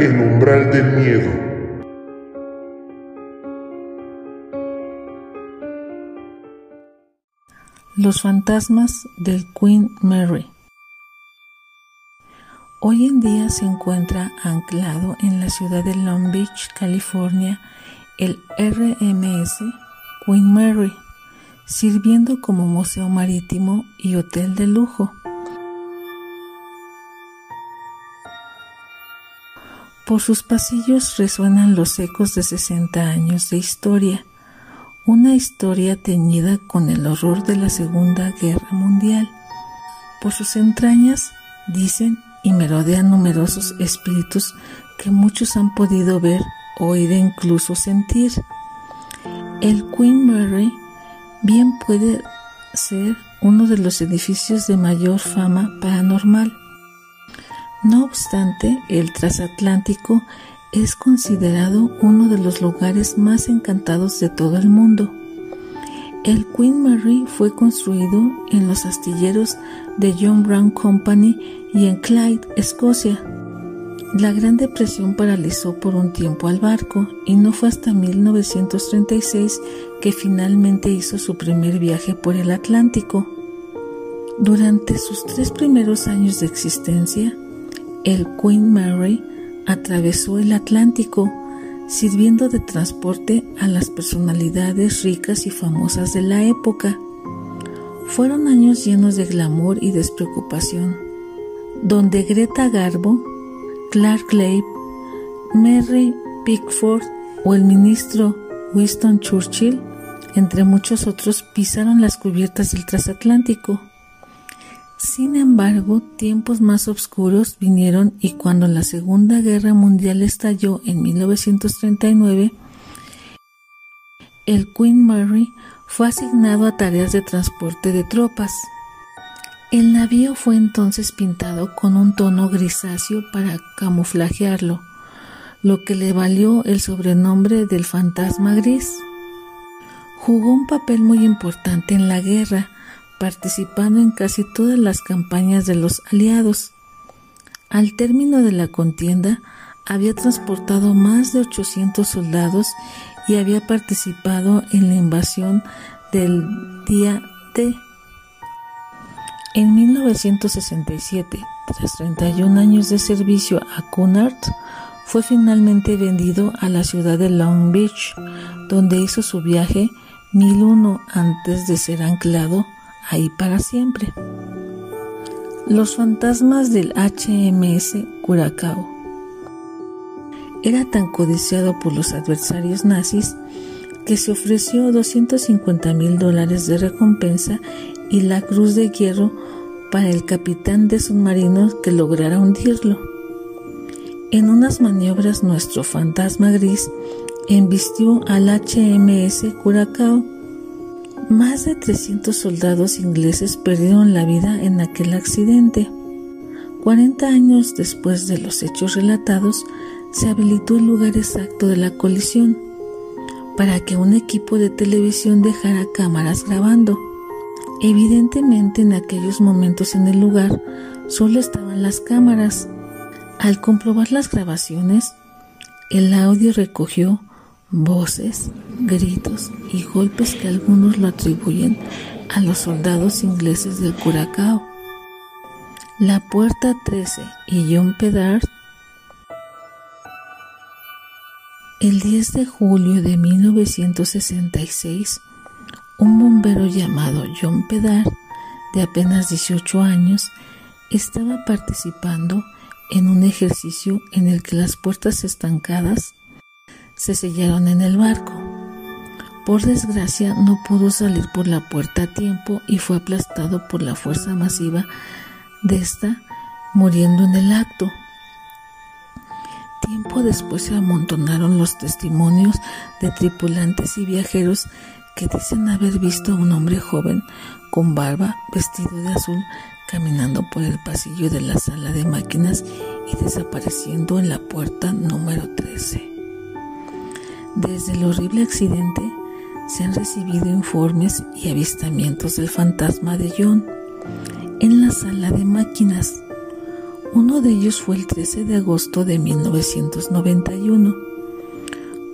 El umbral del miedo. Los fantasmas del Queen Mary. Hoy en día se encuentra anclado en la ciudad de Long Beach, California, el RMS Queen Mary, sirviendo como museo marítimo y hotel de lujo. Por sus pasillos resuenan los ecos de 60 años de historia, una historia teñida con el horror de la Segunda Guerra Mundial. Por sus entrañas dicen y merodean numerosos espíritus que muchos han podido ver, oír e incluso sentir. El Queen Mary bien puede ser uno de los edificios de mayor fama paranormal. No obstante, el transatlántico es considerado uno de los lugares más encantados de todo el mundo. El Queen Mary fue construido en los astilleros de John Brown Company y en Clyde, Escocia. La Gran Depresión paralizó por un tiempo al barco y no fue hasta 1936 que finalmente hizo su primer viaje por el Atlántico. Durante sus tres primeros años de existencia, el Queen Mary atravesó el Atlántico sirviendo de transporte a las personalidades ricas y famosas de la época. Fueron años llenos de glamour y despreocupación, donde Greta Garbo, Clark Glave, Mary Pickford o el ministro Winston Churchill, entre muchos otros, pisaron las cubiertas del transatlántico. Sin embargo, tiempos más oscuros vinieron y cuando la Segunda Guerra Mundial estalló en 1939, el Queen Mary fue asignado a tareas de transporte de tropas. El navío fue entonces pintado con un tono grisáceo para camuflajearlo, lo que le valió el sobrenombre del fantasma gris. Jugó un papel muy importante en la guerra, participando en casi todas las campañas de los aliados. Al término de la contienda, había transportado más de 800 soldados y había participado en la invasión del día D. En 1967, tras 31 años de servicio a Cunard, fue finalmente vendido a la ciudad de Long Beach, donde hizo su viaje 1001 antes de ser anclado ahí para siempre. Los fantasmas del HMS Curacao. Era tan codiciado por los adversarios nazis que se ofreció 250 mil dólares de recompensa y la cruz de hierro para el capitán de submarinos que lograra hundirlo. En unas maniobras nuestro fantasma gris embistió al HMS Curacao más de 300 soldados ingleses perdieron la vida en aquel accidente. 40 años después de los hechos relatados, se habilitó el lugar exacto de la colisión para que un equipo de televisión dejara cámaras grabando. Evidentemente en aquellos momentos en el lugar solo estaban las cámaras. Al comprobar las grabaciones, el audio recogió voces, gritos y golpes que algunos lo atribuyen a los soldados ingleses del Curacao. La Puerta 13 y John Pedard El 10 de julio de 1966, un bombero llamado John Pedard, de apenas 18 años, estaba participando en un ejercicio en el que las puertas estancadas se sellaron en el barco. Por desgracia no pudo salir por la puerta a tiempo y fue aplastado por la fuerza masiva de esta, muriendo en el acto. Tiempo después se amontonaron los testimonios de tripulantes y viajeros que dicen haber visto a un hombre joven con barba, vestido de azul, caminando por el pasillo de la sala de máquinas y desapareciendo en la puerta número 13. Desde el horrible accidente se han recibido informes y avistamientos del fantasma de John en la sala de máquinas. Uno de ellos fue el 13 de agosto de 1991,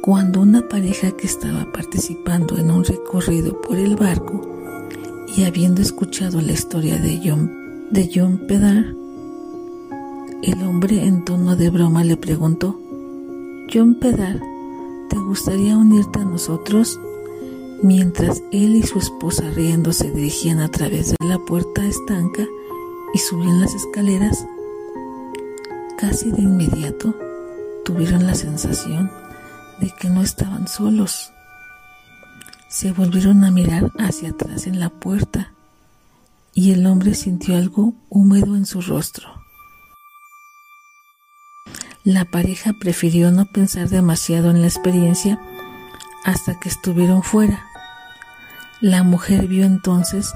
cuando una pareja que estaba participando en un recorrido por el barco y habiendo escuchado la historia de John, de John Pedar, el hombre en tono de broma le preguntó, John Pedar, ¿te gustaría unirte a nosotros? Mientras él y su esposa riendo se dirigían a través de la puerta estanca y subían las escaleras, casi de inmediato tuvieron la sensación de que no estaban solos. Se volvieron a mirar hacia atrás en la puerta y el hombre sintió algo húmedo en su rostro. La pareja prefirió no pensar demasiado en la experiencia hasta que estuvieron fuera. La mujer vio entonces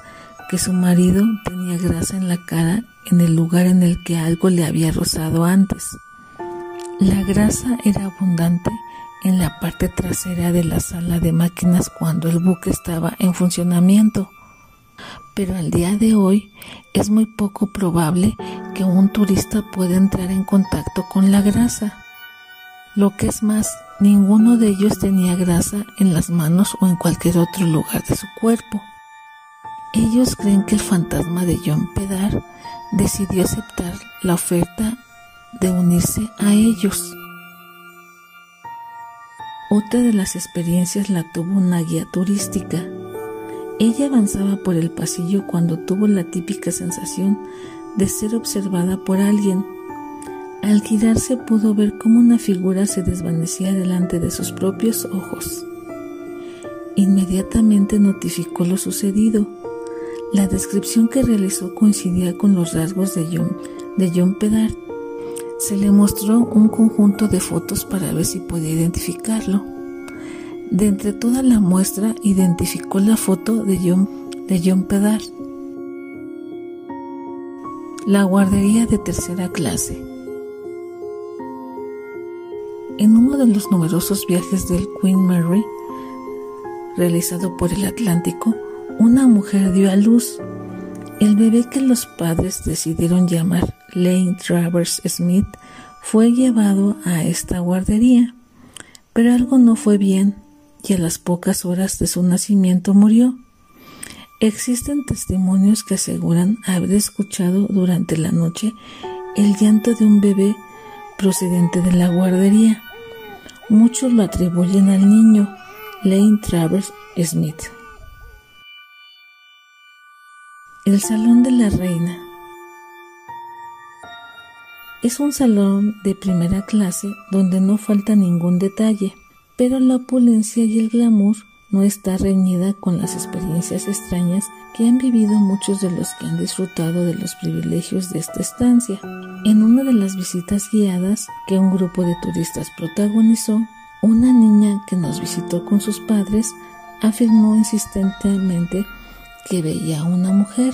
que su marido tenía grasa en la cara en el lugar en el que algo le había rozado antes. La grasa era abundante en la parte trasera de la sala de máquinas cuando el buque estaba en funcionamiento pero al día de hoy es muy poco probable que un turista pueda entrar en contacto con la grasa. Lo que es más, ninguno de ellos tenía grasa en las manos o en cualquier otro lugar de su cuerpo. Ellos creen que el fantasma de John Pedar decidió aceptar la oferta de unirse a ellos. Otra de las experiencias la tuvo una guía turística ella avanzaba por el pasillo cuando tuvo la típica sensación de ser observada por alguien. Al girarse pudo ver cómo una figura se desvanecía delante de sus propios ojos. Inmediatamente notificó lo sucedido. La descripción que realizó coincidía con los rasgos de John, de John Pedard. Se le mostró un conjunto de fotos para ver si podía identificarlo. De entre toda la muestra identificó la foto de John, de John Pedar. La guardería de tercera clase. En uno de los numerosos viajes del Queen Mary, realizado por el Atlántico, una mujer dio a luz. El bebé que los padres decidieron llamar Lane Travers Smith fue llevado a esta guardería, pero algo no fue bien y a las pocas horas de su nacimiento murió. Existen testimonios que aseguran haber escuchado durante la noche el llanto de un bebé procedente de la guardería. Muchos lo atribuyen al niño Lane Travers Smith. El Salón de la Reina es un salón de primera clase donde no falta ningún detalle pero la opulencia y el glamour no está reñida con las experiencias extrañas que han vivido muchos de los que han disfrutado de los privilegios de esta estancia. En una de las visitas guiadas que un grupo de turistas protagonizó, una niña que nos visitó con sus padres afirmó insistentemente que veía a una mujer,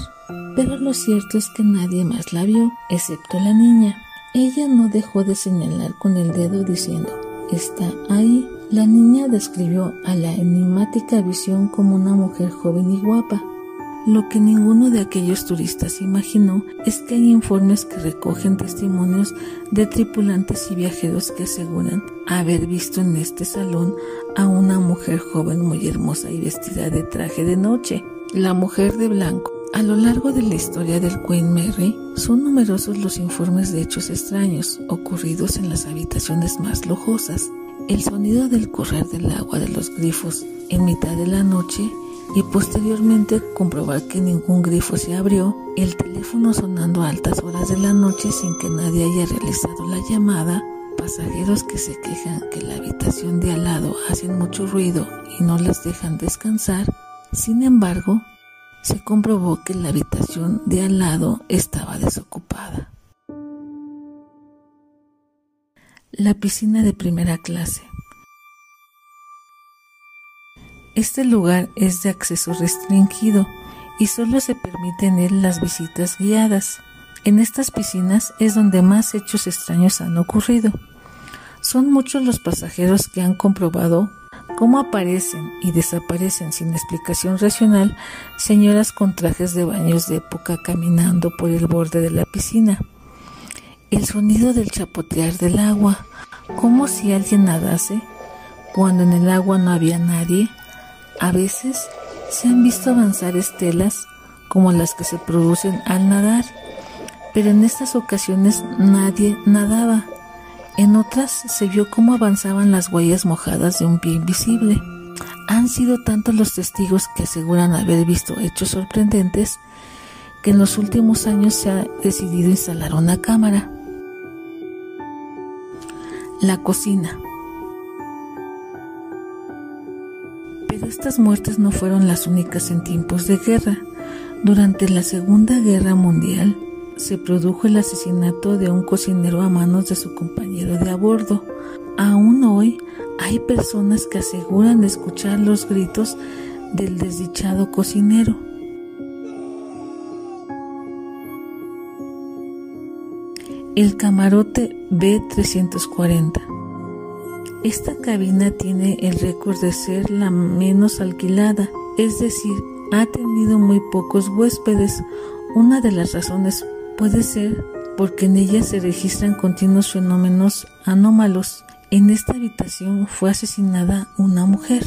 pero lo cierto es que nadie más la vio, excepto la niña. Ella no dejó de señalar con el dedo diciendo, está ahí. La niña describió a la enigmática visión como una mujer joven y guapa. Lo que ninguno de aquellos turistas imaginó es que hay informes que recogen testimonios de tripulantes y viajeros que aseguran haber visto en este salón a una mujer joven muy hermosa y vestida de traje de noche. La mujer de blanco. A lo largo de la historia del Queen Mary, son numerosos los informes de hechos extraños ocurridos en las habitaciones más lujosas. El sonido del correr del agua de los grifos en mitad de la noche y posteriormente comprobar que ningún grifo se abrió, el teléfono sonando a altas horas de la noche sin que nadie haya realizado la llamada, pasajeros que se quejan que la habitación de al lado hacen mucho ruido y no les dejan descansar, sin embargo, se comprobó que la habitación de al lado estaba desocupada. La piscina de primera clase. Este lugar es de acceso restringido y solo se permiten en las visitas guiadas. En estas piscinas es donde más hechos extraños han ocurrido. Son muchos los pasajeros que han comprobado cómo aparecen y desaparecen sin explicación racional señoras con trajes de baños de época caminando por el borde de la piscina el sonido del chapotear del agua, como si alguien nadase, cuando en el agua no había nadie. A veces se han visto avanzar estelas como las que se producen al nadar, pero en estas ocasiones nadie nadaba. En otras se vio cómo avanzaban las huellas mojadas de un pie invisible. Han sido tantos los testigos que aseguran haber visto hechos sorprendentes que en los últimos años se ha decidido instalar una cámara. La cocina. Pero estas muertes no fueron las únicas en tiempos de guerra. Durante la Segunda Guerra Mundial se produjo el asesinato de un cocinero a manos de su compañero de a bordo. Aún hoy hay personas que aseguran escuchar los gritos del desdichado cocinero. El camarote B340. Esta cabina tiene el récord de ser la menos alquilada, es decir, ha tenido muy pocos huéspedes. Una de las razones puede ser porque en ella se registran continuos fenómenos anómalos. En esta habitación fue asesinada una mujer.